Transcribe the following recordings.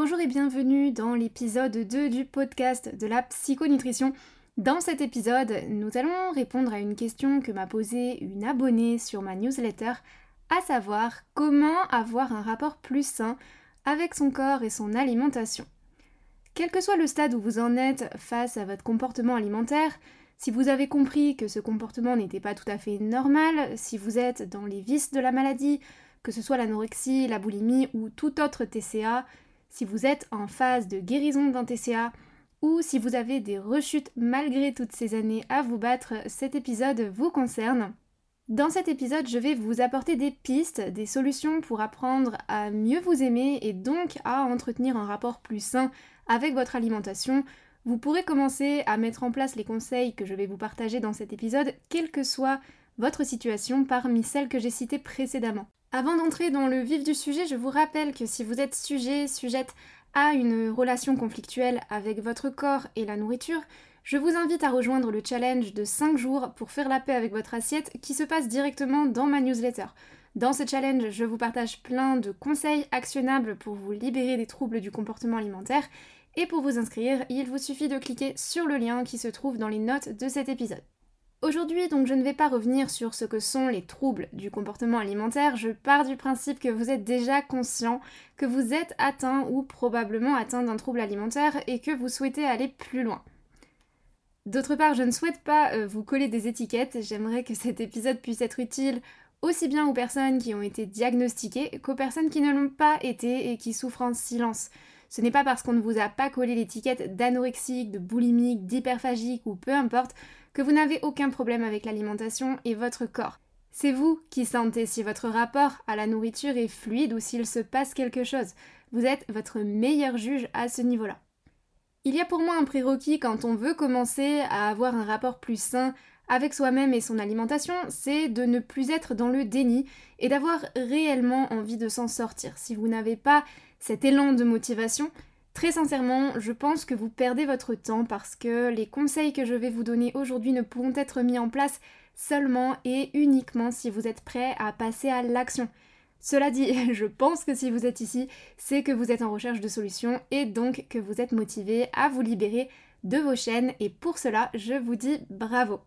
Bonjour et bienvenue dans l'épisode 2 du podcast de la psychonutrition. Dans cet épisode, nous allons répondre à une question que m'a posée une abonnée sur ma newsletter, à savoir comment avoir un rapport plus sain avec son corps et son alimentation. Quel que soit le stade où vous en êtes face à votre comportement alimentaire, si vous avez compris que ce comportement n'était pas tout à fait normal, si vous êtes dans les vices de la maladie, que ce soit l'anorexie, la boulimie ou tout autre TCA, si vous êtes en phase de guérison d'un TCA ou si vous avez des rechutes malgré toutes ces années à vous battre, cet épisode vous concerne. Dans cet épisode, je vais vous apporter des pistes, des solutions pour apprendre à mieux vous aimer et donc à entretenir un rapport plus sain avec votre alimentation. Vous pourrez commencer à mettre en place les conseils que je vais vous partager dans cet épisode, quelle que soit votre situation parmi celles que j'ai citées précédemment. Avant d'entrer dans le vif du sujet, je vous rappelle que si vous êtes sujet, sujette à une relation conflictuelle avec votre corps et la nourriture, je vous invite à rejoindre le challenge de 5 jours pour faire la paix avec votre assiette qui se passe directement dans ma newsletter. Dans ce challenge, je vous partage plein de conseils actionnables pour vous libérer des troubles du comportement alimentaire. Et pour vous inscrire, il vous suffit de cliquer sur le lien qui se trouve dans les notes de cet épisode. Aujourd'hui, donc, je ne vais pas revenir sur ce que sont les troubles du comportement alimentaire. Je pars du principe que vous êtes déjà conscient que vous êtes atteint ou probablement atteint d'un trouble alimentaire et que vous souhaitez aller plus loin. D'autre part, je ne souhaite pas euh, vous coller des étiquettes. J'aimerais que cet épisode puisse être utile aussi bien aux personnes qui ont été diagnostiquées qu'aux personnes qui ne l'ont pas été et qui souffrent en silence. Ce n'est pas parce qu'on ne vous a pas collé l'étiquette d'anorexique, de boulimique, d'hyperphagique ou peu importe que vous n'avez aucun problème avec l'alimentation et votre corps. C'est vous qui sentez si votre rapport à la nourriture est fluide ou s'il se passe quelque chose. Vous êtes votre meilleur juge à ce niveau-là. Il y a pour moi un prérequis quand on veut commencer à avoir un rapport plus sain avec soi-même et son alimentation, c'est de ne plus être dans le déni et d'avoir réellement envie de s'en sortir. Si vous n'avez pas cet élan de motivation, Très sincèrement, je pense que vous perdez votre temps parce que les conseils que je vais vous donner aujourd'hui ne pourront être mis en place seulement et uniquement si vous êtes prêt à passer à l'action. Cela dit, je pense que si vous êtes ici, c'est que vous êtes en recherche de solutions et donc que vous êtes motivé à vous libérer de vos chaînes et pour cela, je vous dis bravo.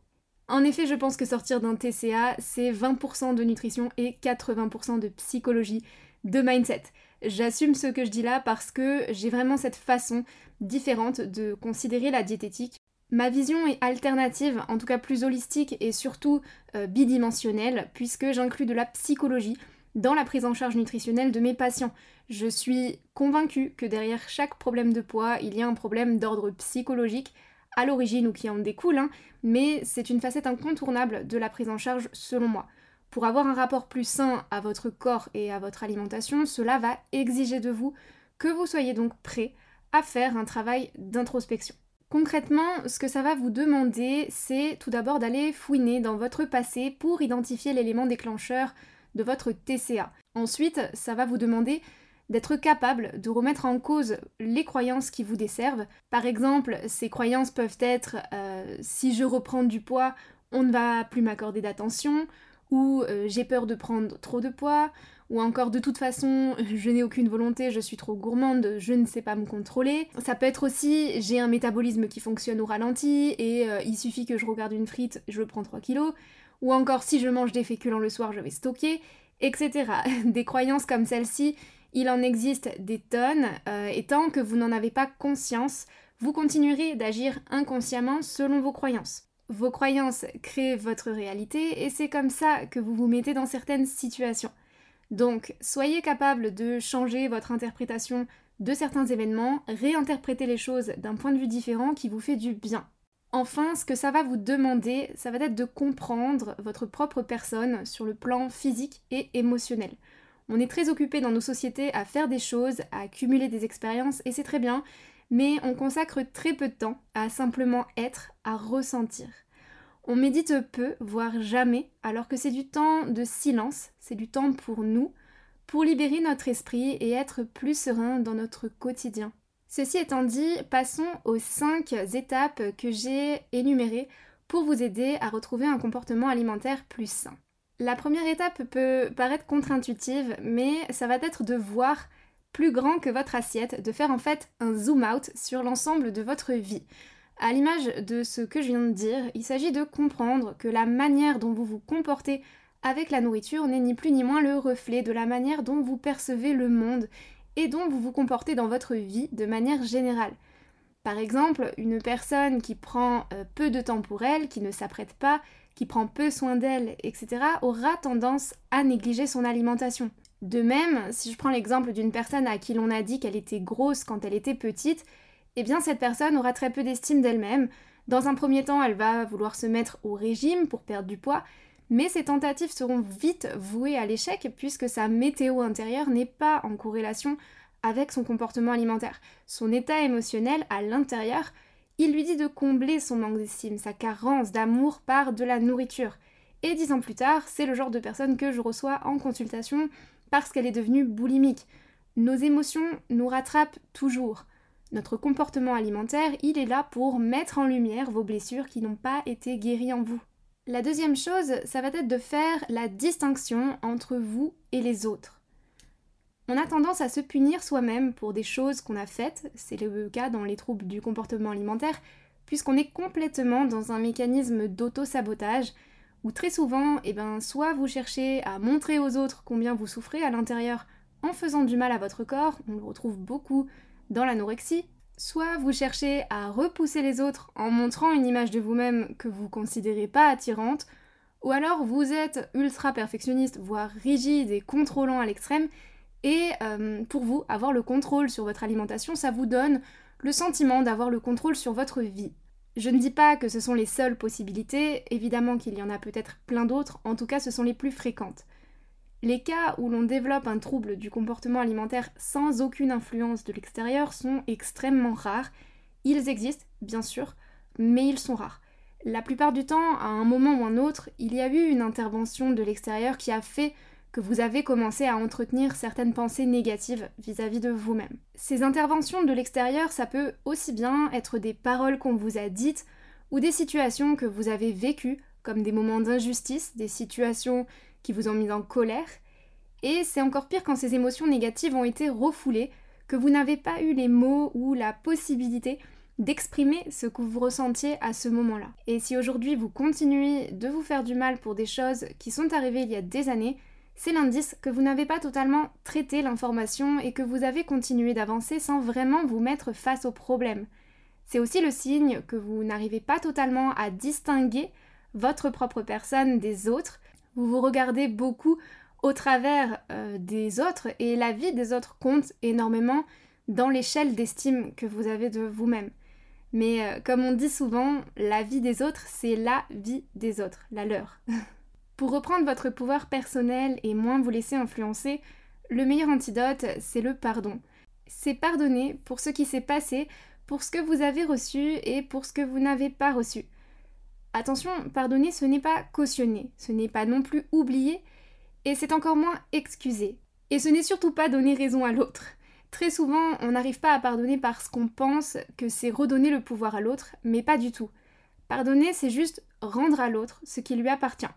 En effet, je pense que sortir d'un TCA, c'est 20% de nutrition et 80% de psychologie, de mindset. J'assume ce que je dis là parce que j'ai vraiment cette façon différente de considérer la diététique. Ma vision est alternative, en tout cas plus holistique et surtout euh, bidimensionnelle, puisque j'inclus de la psychologie dans la prise en charge nutritionnelle de mes patients. Je suis convaincue que derrière chaque problème de poids, il y a un problème d'ordre psychologique à l'origine ou qui en découle, hein, mais c'est une facette incontournable de la prise en charge selon moi. Pour avoir un rapport plus sain à votre corps et à votre alimentation, cela va exiger de vous que vous soyez donc prêt à faire un travail d'introspection. Concrètement, ce que ça va vous demander, c'est tout d'abord d'aller fouiner dans votre passé pour identifier l'élément déclencheur de votre TCA. Ensuite, ça va vous demander d'être capable de remettre en cause les croyances qui vous desservent. Par exemple, ces croyances peuvent être euh, si je reprends du poids, on ne va plus m'accorder d'attention, ou euh, j'ai peur de prendre trop de poids, ou encore de toute façon je n'ai aucune volonté, je suis trop gourmande, je ne sais pas me contrôler. Ça peut être aussi j'ai un métabolisme qui fonctionne au ralenti et euh, il suffit que je regarde une frite, je prends 3 kilos, ou encore si je mange des féculents le soir, je vais stocker, etc. Des croyances comme celle-ci, il en existe des tonnes, euh, et tant que vous n'en avez pas conscience, vous continuerez d'agir inconsciemment selon vos croyances. Vos croyances créent votre réalité et c'est comme ça que vous vous mettez dans certaines situations. Donc, soyez capable de changer votre interprétation de certains événements, réinterpréter les choses d'un point de vue différent qui vous fait du bien. Enfin, ce que ça va vous demander, ça va être de comprendre votre propre personne sur le plan physique et émotionnel. On est très occupé dans nos sociétés à faire des choses, à accumuler des expériences, et c'est très bien, mais on consacre très peu de temps à simplement être, à ressentir. On médite peu, voire jamais, alors que c'est du temps de silence, c'est du temps pour nous, pour libérer notre esprit et être plus serein dans notre quotidien. Ceci étant dit, passons aux 5 étapes que j'ai énumérées pour vous aider à retrouver un comportement alimentaire plus sain. La première étape peut paraître contre-intuitive, mais ça va être de voir plus grand que votre assiette, de faire en fait un zoom out sur l'ensemble de votre vie. À l'image de ce que je viens de dire, il s'agit de comprendre que la manière dont vous vous comportez avec la nourriture n'est ni plus ni moins le reflet de la manière dont vous percevez le monde et dont vous vous comportez dans votre vie de manière générale. Par exemple, une personne qui prend euh, peu de temps pour elle, qui ne s'apprête pas, qui prend peu soin d'elle, etc., aura tendance à négliger son alimentation. De même, si je prends l'exemple d'une personne à qui l'on a dit qu'elle était grosse quand elle était petite, eh bien cette personne aura très peu d'estime d'elle-même. Dans un premier temps, elle va vouloir se mettre au régime pour perdre du poids, mais ces tentatives seront vite vouées à l'échec puisque sa météo intérieure n'est pas en corrélation avec son comportement alimentaire. Son état émotionnel à l'intérieur, il lui dit de combler son manque d'estime, sa carence d'amour par de la nourriture. Et dix ans plus tard, c'est le genre de personne que je reçois en consultation parce qu'elle est devenue boulimique. Nos émotions nous rattrapent toujours. Notre comportement alimentaire, il est là pour mettre en lumière vos blessures qui n'ont pas été guéries en vous. La deuxième chose, ça va être de faire la distinction entre vous et les autres. On a tendance à se punir soi-même pour des choses qu'on a faites, c'est le cas dans les troubles du comportement alimentaire, puisqu'on est complètement dans un mécanisme d'auto-sabotage, où très souvent, eh ben, soit vous cherchez à montrer aux autres combien vous souffrez à l'intérieur en faisant du mal à votre corps, on le retrouve beaucoup dans l'anorexie, soit vous cherchez à repousser les autres en montrant une image de vous-même que vous considérez pas attirante, ou alors vous êtes ultra perfectionniste, voire rigide et contrôlant à l'extrême, et euh, pour vous, avoir le contrôle sur votre alimentation, ça vous donne le sentiment d'avoir le contrôle sur votre vie. Je ne dis pas que ce sont les seules possibilités, évidemment qu'il y en a peut-être plein d'autres, en tout cas ce sont les plus fréquentes. Les cas où l'on développe un trouble du comportement alimentaire sans aucune influence de l'extérieur sont extrêmement rares. Ils existent, bien sûr, mais ils sont rares. La plupart du temps, à un moment ou un autre, il y a eu une intervention de l'extérieur qui a fait que vous avez commencé à entretenir certaines pensées négatives vis-à-vis de vous-même. Ces interventions de l'extérieur, ça peut aussi bien être des paroles qu'on vous a dites ou des situations que vous avez vécues, comme des moments d'injustice, des situations qui vous ont mis en colère. Et c'est encore pire quand ces émotions négatives ont été refoulées, que vous n'avez pas eu les mots ou la possibilité d'exprimer ce que vous ressentiez à ce moment-là. Et si aujourd'hui vous continuez de vous faire du mal pour des choses qui sont arrivées il y a des années, c'est l'indice que vous n'avez pas totalement traité l'information et que vous avez continué d'avancer sans vraiment vous mettre face au problème. C'est aussi le signe que vous n'arrivez pas totalement à distinguer votre propre personne des autres vous vous regardez beaucoup au travers euh, des autres et la vie des autres compte énormément dans l'échelle d'estime que vous avez de vous-même. Mais euh, comme on dit souvent, la vie des autres, c'est la vie des autres, la leur. Pour reprendre votre pouvoir personnel et moins vous laisser influencer, le meilleur antidote, c'est le pardon. C'est pardonner pour ce qui s'est passé, pour ce que vous avez reçu et pour ce que vous n'avez pas reçu. Attention, pardonner, ce n'est pas cautionner, ce n'est pas non plus oublier, et c'est encore moins excuser. Et ce n'est surtout pas donner raison à l'autre. Très souvent, on n'arrive pas à pardonner parce qu'on pense que c'est redonner le pouvoir à l'autre, mais pas du tout. Pardonner, c'est juste rendre à l'autre ce qui lui appartient.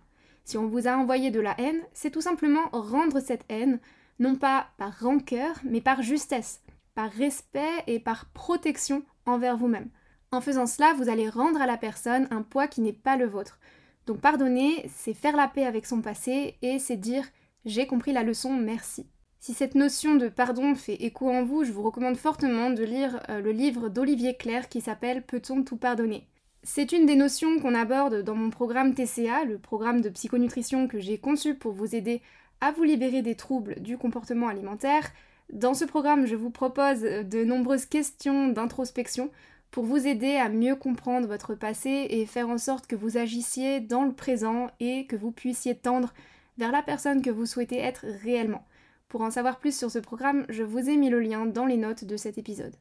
Si on vous a envoyé de la haine, c'est tout simplement rendre cette haine, non pas par rancœur, mais par justesse, par respect et par protection envers vous-même. En faisant cela, vous allez rendre à la personne un poids qui n'est pas le vôtre. Donc pardonner, c'est faire la paix avec son passé et c'est dire j'ai compris la leçon, merci. Si cette notion de pardon fait écho en vous, je vous recommande fortement de lire euh, le livre d'Olivier Claire qui s'appelle Peut-on tout pardonner? C'est une des notions qu'on aborde dans mon programme TCA, le programme de psychonutrition que j'ai conçu pour vous aider à vous libérer des troubles du comportement alimentaire. Dans ce programme, je vous propose de nombreuses questions d'introspection pour vous aider à mieux comprendre votre passé et faire en sorte que vous agissiez dans le présent et que vous puissiez tendre vers la personne que vous souhaitez être réellement. Pour en savoir plus sur ce programme, je vous ai mis le lien dans les notes de cet épisode.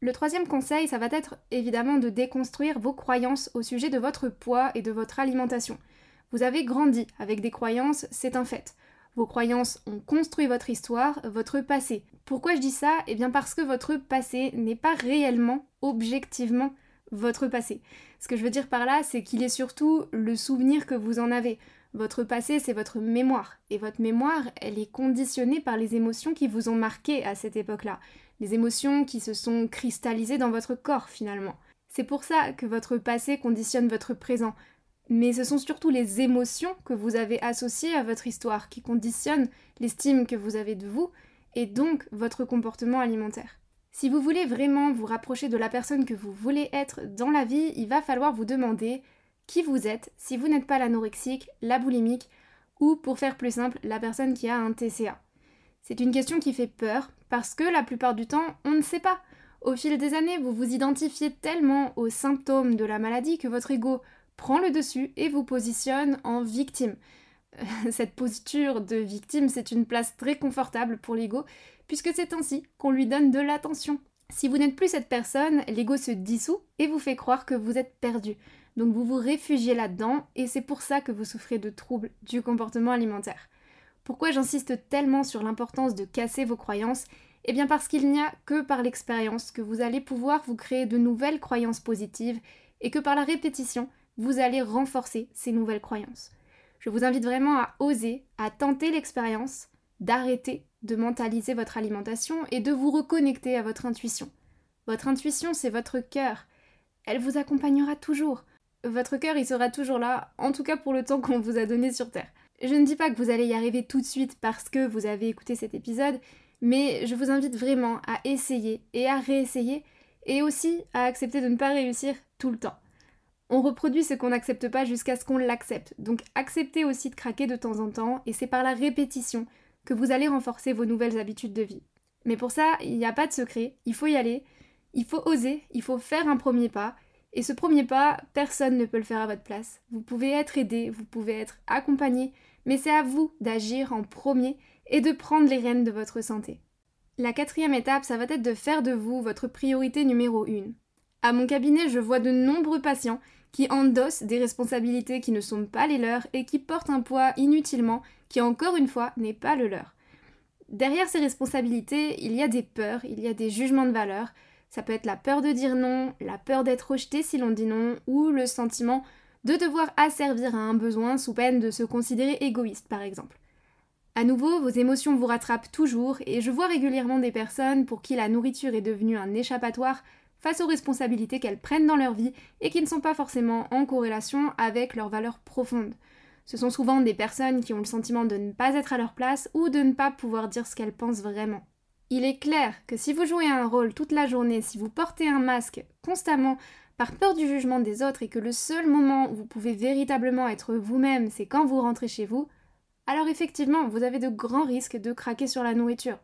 Le troisième conseil, ça va être évidemment de déconstruire vos croyances au sujet de votre poids et de votre alimentation. Vous avez grandi avec des croyances, c'est un fait. Vos croyances ont construit votre histoire, votre passé. Pourquoi je dis ça? Eh bien parce que votre passé n'est pas réellement, objectivement, votre passé. Ce que je veux dire par là, c'est qu'il est surtout le souvenir que vous en avez. Votre passé, c'est votre mémoire. Et votre mémoire, elle est conditionnée par les émotions qui vous ont marqué à cette époque-là. Les émotions qui se sont cristallisées dans votre corps, finalement. C'est pour ça que votre passé conditionne votre présent. Mais ce sont surtout les émotions que vous avez associées à votre histoire qui conditionnent l'estime que vous avez de vous et donc votre comportement alimentaire. Si vous voulez vraiment vous rapprocher de la personne que vous voulez être dans la vie, il va falloir vous demander qui vous êtes si vous n'êtes pas l'anorexique, la boulimique ou, pour faire plus simple, la personne qui a un TCA. C'est une question qui fait peur parce que la plupart du temps, on ne sait pas. Au fil des années, vous vous identifiez tellement aux symptômes de la maladie que votre ego prend le dessus et vous positionne en victime. Cette posture de victime, c'est une place très confortable pour l'ego, puisque c'est ainsi qu'on lui donne de l'attention. Si vous n'êtes plus cette personne, l'ego se dissout et vous fait croire que vous êtes perdu. Donc vous vous réfugiez là-dedans et c'est pour ça que vous souffrez de troubles du comportement alimentaire. Pourquoi j'insiste tellement sur l'importance de casser vos croyances? Eh bien parce qu'il n'y a que par l'expérience que vous allez pouvoir vous créer de nouvelles croyances positives et que par la répétition, vous allez renforcer ces nouvelles croyances. Je vous invite vraiment à oser, à tenter l'expérience, d'arrêter de mentaliser votre alimentation et de vous reconnecter à votre intuition. Votre intuition, c'est votre cœur. Elle vous accompagnera toujours. Votre cœur, il sera toujours là, en tout cas pour le temps qu'on vous a donné sur Terre. Je ne dis pas que vous allez y arriver tout de suite parce que vous avez écouté cet épisode, mais je vous invite vraiment à essayer et à réessayer, et aussi à accepter de ne pas réussir tout le temps. On reproduit ce qu'on n'accepte pas jusqu'à ce qu'on l'accepte. Donc acceptez aussi de craquer de temps en temps et c'est par la répétition que vous allez renforcer vos nouvelles habitudes de vie. Mais pour ça, il n'y a pas de secret, il faut y aller, il faut oser, il faut faire un premier pas. Et ce premier pas, personne ne peut le faire à votre place. Vous pouvez être aidé, vous pouvez être accompagné, mais c'est à vous d'agir en premier et de prendre les rênes de votre santé. La quatrième étape, ça va être de faire de vous votre priorité numéro une. À mon cabinet, je vois de nombreux patients qui endossent des responsabilités qui ne sont pas les leurs et qui portent un poids inutilement qui encore une fois n'est pas le leur. Derrière ces responsabilités, il y a des peurs, il y a des jugements de valeur. Ça peut être la peur de dire non, la peur d'être rejeté si l'on dit non, ou le sentiment de devoir asservir à un besoin sous peine de se considérer égoïste par exemple. À nouveau, vos émotions vous rattrapent toujours et je vois régulièrement des personnes pour qui la nourriture est devenue un échappatoire face aux responsabilités qu'elles prennent dans leur vie et qui ne sont pas forcément en corrélation avec leurs valeurs profondes. Ce sont souvent des personnes qui ont le sentiment de ne pas être à leur place ou de ne pas pouvoir dire ce qu'elles pensent vraiment. Il est clair que si vous jouez un rôle toute la journée, si vous portez un masque constamment par peur du jugement des autres et que le seul moment où vous pouvez véritablement être vous-même, c'est quand vous rentrez chez vous, alors effectivement, vous avez de grands risques de craquer sur la nourriture.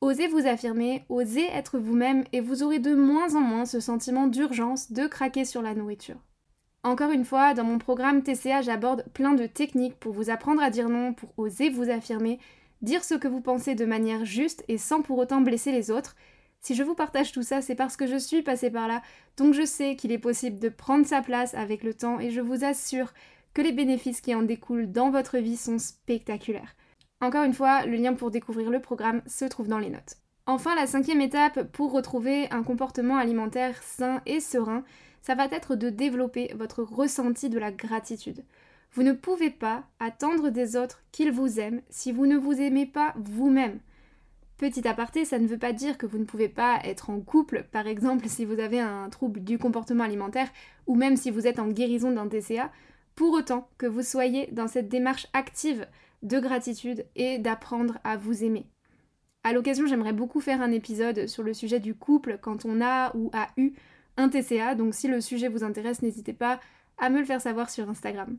Osez vous affirmer, osez être vous-même et vous aurez de moins en moins ce sentiment d'urgence de craquer sur la nourriture. Encore une fois, dans mon programme TCA, j'aborde plein de techniques pour vous apprendre à dire non, pour oser vous affirmer, dire ce que vous pensez de manière juste et sans pour autant blesser les autres. Si je vous partage tout ça, c'est parce que je suis passée par là, donc je sais qu'il est possible de prendre sa place avec le temps et je vous assure que les bénéfices qui en découlent dans votre vie sont spectaculaires. Encore une fois, le lien pour découvrir le programme se trouve dans les notes. Enfin, la cinquième étape pour retrouver un comportement alimentaire sain et serein, ça va être de développer votre ressenti de la gratitude. Vous ne pouvez pas attendre des autres qu'ils vous aiment si vous ne vous aimez pas vous-même. Petit aparté, ça ne veut pas dire que vous ne pouvez pas être en couple, par exemple si vous avez un trouble du comportement alimentaire ou même si vous êtes en guérison d'un TCA, pour autant que vous soyez dans cette démarche active de gratitude et d'apprendre à vous aimer. À l'occasion, j'aimerais beaucoup faire un épisode sur le sujet du couple quand on a ou a eu un TCA, donc si le sujet vous intéresse, n'hésitez pas à me le faire savoir sur Instagram.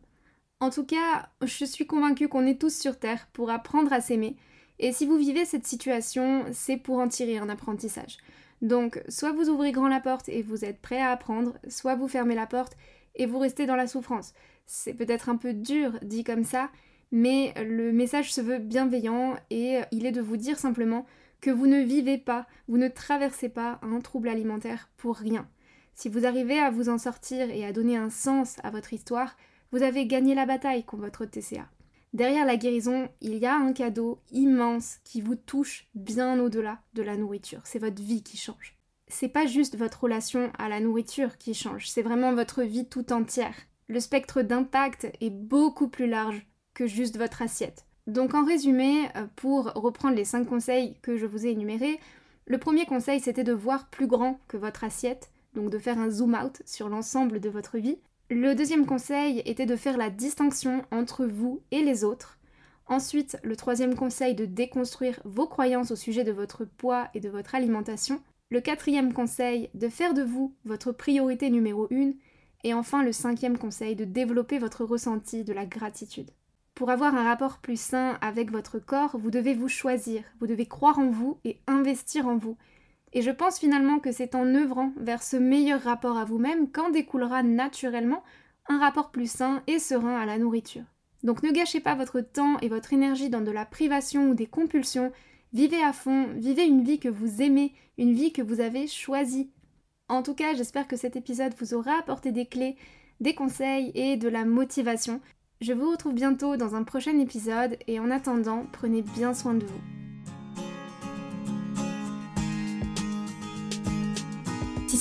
En tout cas, je suis convaincue qu'on est tous sur Terre pour apprendre à s'aimer, et si vous vivez cette situation, c'est pour en tirer un apprentissage. Donc, soit vous ouvrez grand la porte et vous êtes prêt à apprendre, soit vous fermez la porte et vous restez dans la souffrance. C'est peut-être un peu dur dit comme ça, mais le message se veut bienveillant et il est de vous dire simplement que vous ne vivez pas, vous ne traversez pas un trouble alimentaire pour rien. Si vous arrivez à vous en sortir et à donner un sens à votre histoire, vous avez gagné la bataille contre votre TCA. Derrière la guérison, il y a un cadeau immense qui vous touche bien au-delà de la nourriture. C'est votre vie qui change. C'est pas juste votre relation à la nourriture qui change, c'est vraiment votre vie tout entière. Le spectre d'impact est beaucoup plus large que juste votre assiette. Donc en résumé, euh, pour reprendre les 5 conseils que je vous ai énumérés, le premier conseil c'était de voir plus grand que votre assiette, donc de faire un zoom out sur l'ensemble de votre vie. Le deuxième conseil était de faire la distinction entre vous et les autres. Ensuite, le troisième conseil de déconstruire vos croyances au sujet de votre poids et de votre alimentation. Le quatrième conseil de faire de vous votre priorité numéro une. Et enfin, le cinquième conseil de développer votre ressenti de la gratitude. Pour avoir un rapport plus sain avec votre corps, vous devez vous choisir, vous devez croire en vous et investir en vous. Et je pense finalement que c'est en œuvrant vers ce meilleur rapport à vous-même qu'en découlera naturellement un rapport plus sain et serein à la nourriture. Donc ne gâchez pas votre temps et votre énergie dans de la privation ou des compulsions, vivez à fond, vivez une vie que vous aimez, une vie que vous avez choisie. En tout cas, j'espère que cet épisode vous aura apporté des clés, des conseils et de la motivation. Je vous retrouve bientôt dans un prochain épisode et en attendant, prenez bien soin de vous.